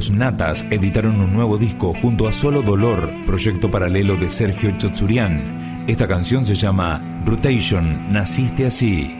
Los Natas editaron un nuevo disco junto a Solo Dolor, proyecto paralelo de Sergio Chotsurian. Esta canción se llama Rotation, Naciste así.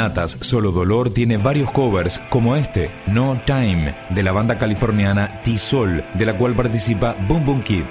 Natas Solo Dolor tiene varios covers como este, No Time, de la banda californiana T-Sol, de la cual participa Boom Boom Kid.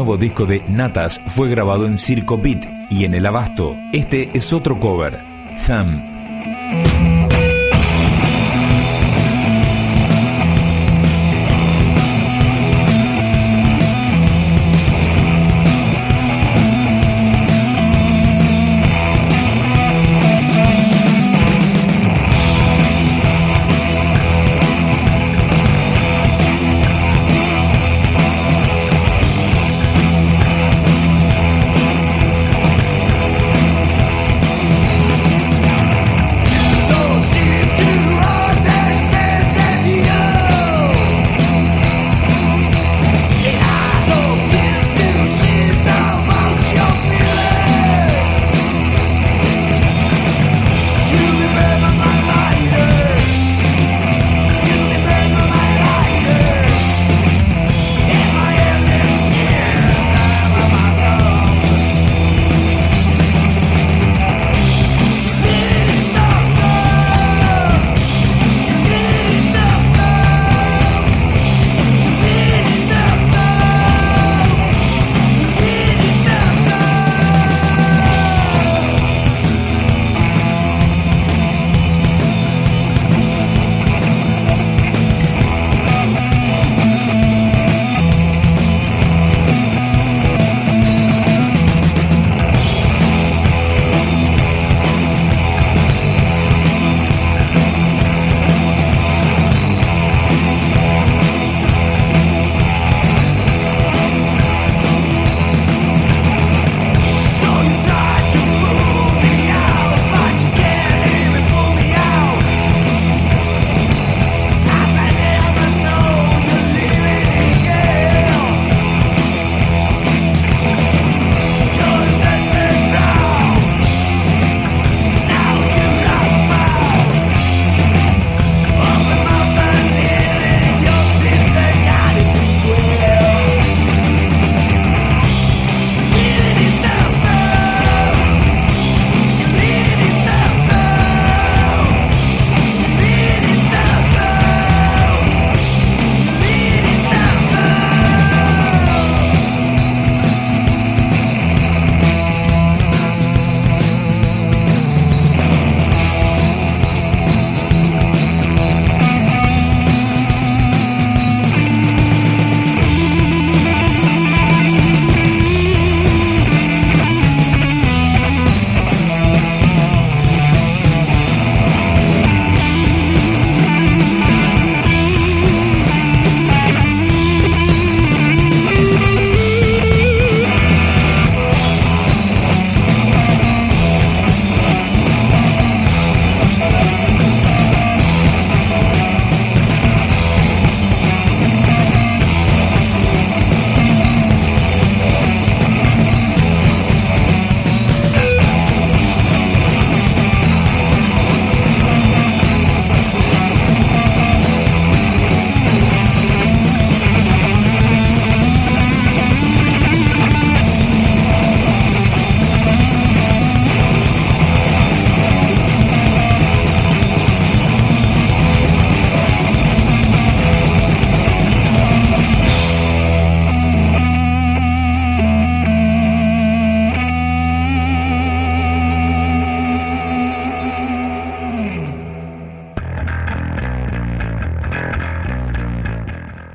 Nuevo disco de Natas fue grabado en Circo Beat y en El Abasto. Este es otro cover, Thumb.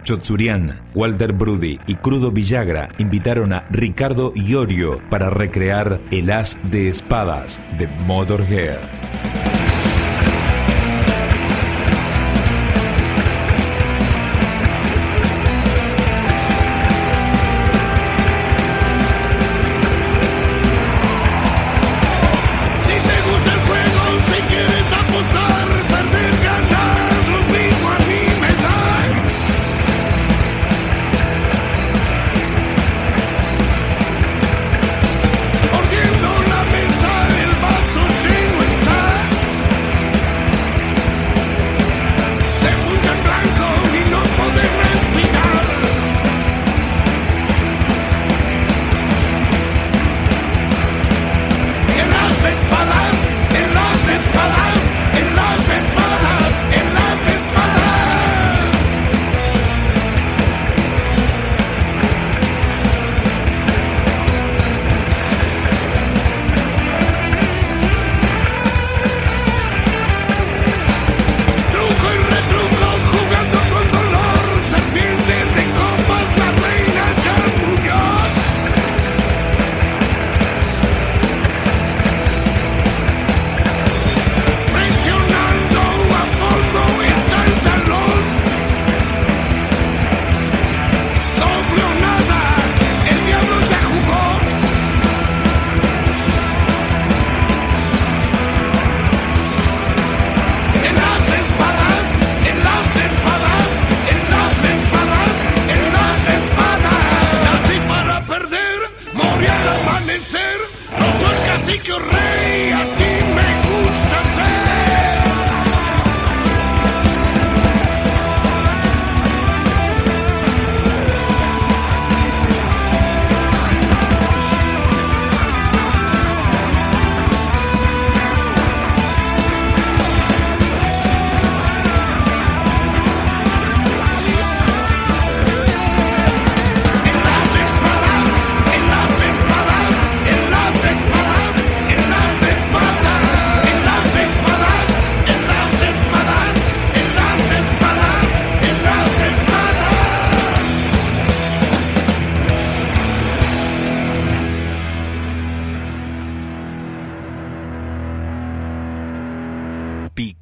Chotsurian, Walter Brudi y Crudo Villagra invitaron a Ricardo Iorio para recrear El As de Espadas de Motorhead.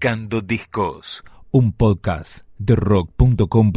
Picando Discos, un podcast de rock.com.